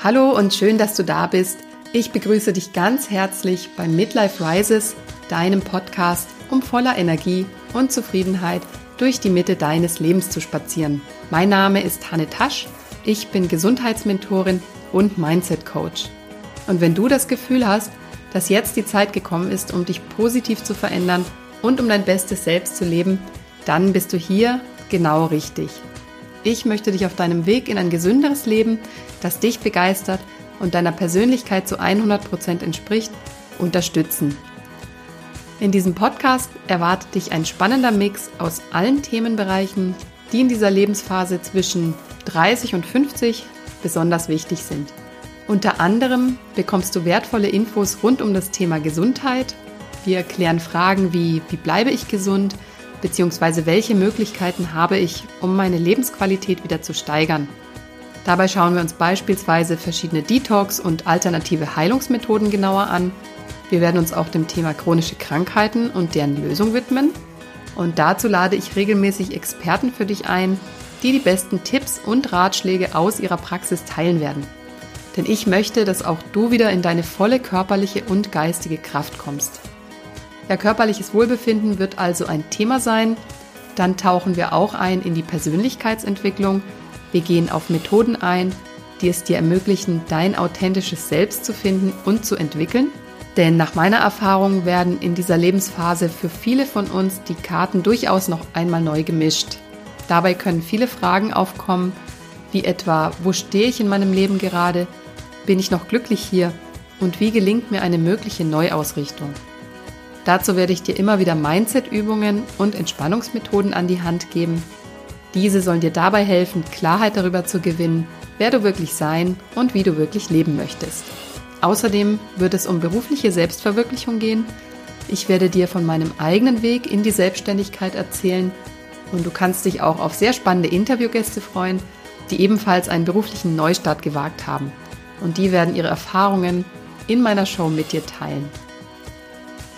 Hallo und schön, dass du da bist. Ich begrüße dich ganz herzlich bei Midlife Rises, deinem Podcast, um voller Energie und Zufriedenheit durch die Mitte deines Lebens zu spazieren. Mein Name ist Hanne Tasch. Ich bin Gesundheitsmentorin und Mindset Coach. Und wenn du das Gefühl hast, dass jetzt die Zeit gekommen ist, um dich positiv zu verändern und um dein bestes Selbst zu leben, dann bist du hier genau richtig. Ich möchte dich auf deinem Weg in ein gesünderes Leben, das dich begeistert und deiner Persönlichkeit zu 100% entspricht, unterstützen. In diesem Podcast erwartet dich ein spannender Mix aus allen Themenbereichen, die in dieser Lebensphase zwischen 30 und 50 besonders wichtig sind. Unter anderem bekommst du wertvolle Infos rund um das Thema Gesundheit. Wir klären Fragen wie, wie bleibe ich gesund, beziehungsweise welche Möglichkeiten habe ich, um meine Lebensqualität wieder zu steigern. Dabei schauen wir uns beispielsweise verschiedene Detox- und alternative Heilungsmethoden genauer an. Wir werden uns auch dem Thema chronische Krankheiten und deren Lösung widmen. Und dazu lade ich regelmäßig Experten für dich ein, die die besten Tipps und Ratschläge aus ihrer Praxis teilen werden. Denn ich möchte, dass auch du wieder in deine volle körperliche und geistige Kraft kommst. Ja, körperliches Wohlbefinden wird also ein Thema sein. Dann tauchen wir auch ein in die Persönlichkeitsentwicklung wir gehen auf Methoden ein, die es dir ermöglichen, dein authentisches Selbst zu finden und zu entwickeln. Denn nach meiner Erfahrung werden in dieser Lebensphase für viele von uns die Karten durchaus noch einmal neu gemischt. Dabei können viele Fragen aufkommen, wie etwa, wo stehe ich in meinem Leben gerade? Bin ich noch glücklich hier? Und wie gelingt mir eine mögliche Neuausrichtung? Dazu werde ich dir immer wieder Mindset-Übungen und Entspannungsmethoden an die Hand geben, diese sollen dir dabei helfen, Klarheit darüber zu gewinnen, wer du wirklich sein und wie du wirklich leben möchtest. Außerdem wird es um berufliche Selbstverwirklichung gehen. Ich werde dir von meinem eigenen Weg in die Selbstständigkeit erzählen und du kannst dich auch auf sehr spannende Interviewgäste freuen, die ebenfalls einen beruflichen Neustart gewagt haben. Und die werden ihre Erfahrungen in meiner Show mit dir teilen.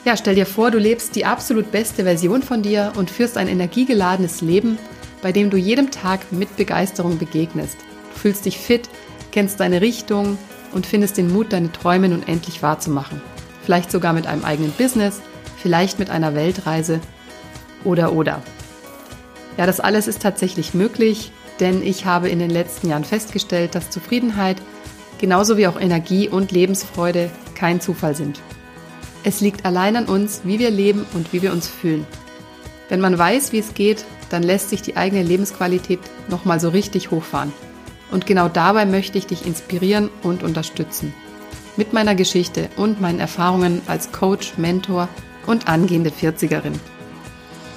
Ja, stell dir vor, du lebst die absolut beste Version von dir und führst ein energiegeladenes Leben, bei dem du jedem Tag mit Begeisterung begegnest. Du fühlst dich fit, kennst deine Richtung und findest den Mut, deine Träume nun endlich wahrzumachen. Vielleicht sogar mit einem eigenen Business, vielleicht mit einer Weltreise oder oder. Ja, das alles ist tatsächlich möglich, denn ich habe in den letzten Jahren festgestellt, dass Zufriedenheit genauso wie auch Energie und Lebensfreude kein Zufall sind. Es liegt allein an uns, wie wir leben und wie wir uns fühlen. Wenn man weiß, wie es geht, dann lässt sich die eigene Lebensqualität nochmal so richtig hochfahren. Und genau dabei möchte ich dich inspirieren und unterstützen. Mit meiner Geschichte und meinen Erfahrungen als Coach, Mentor und angehende 40erin.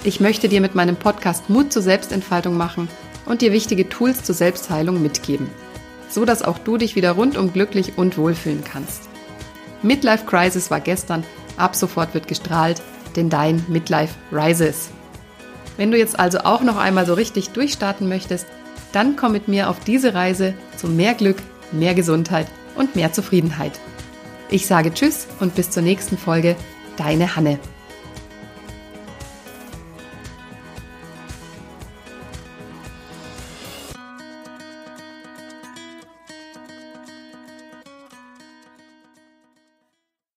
Ich möchte dir mit meinem Podcast Mut zur Selbstentfaltung machen und dir wichtige Tools zur Selbstheilung mitgeben, so dass auch du dich wieder rundum glücklich und wohlfühlen kannst. Midlife Crisis war gestern, ab sofort wird gestrahlt, denn dein Midlife rises. Wenn du jetzt also auch noch einmal so richtig durchstarten möchtest, dann komm mit mir auf diese Reise zu mehr Glück, mehr Gesundheit und mehr Zufriedenheit. Ich sage Tschüss und bis zur nächsten Folge, deine Hanne.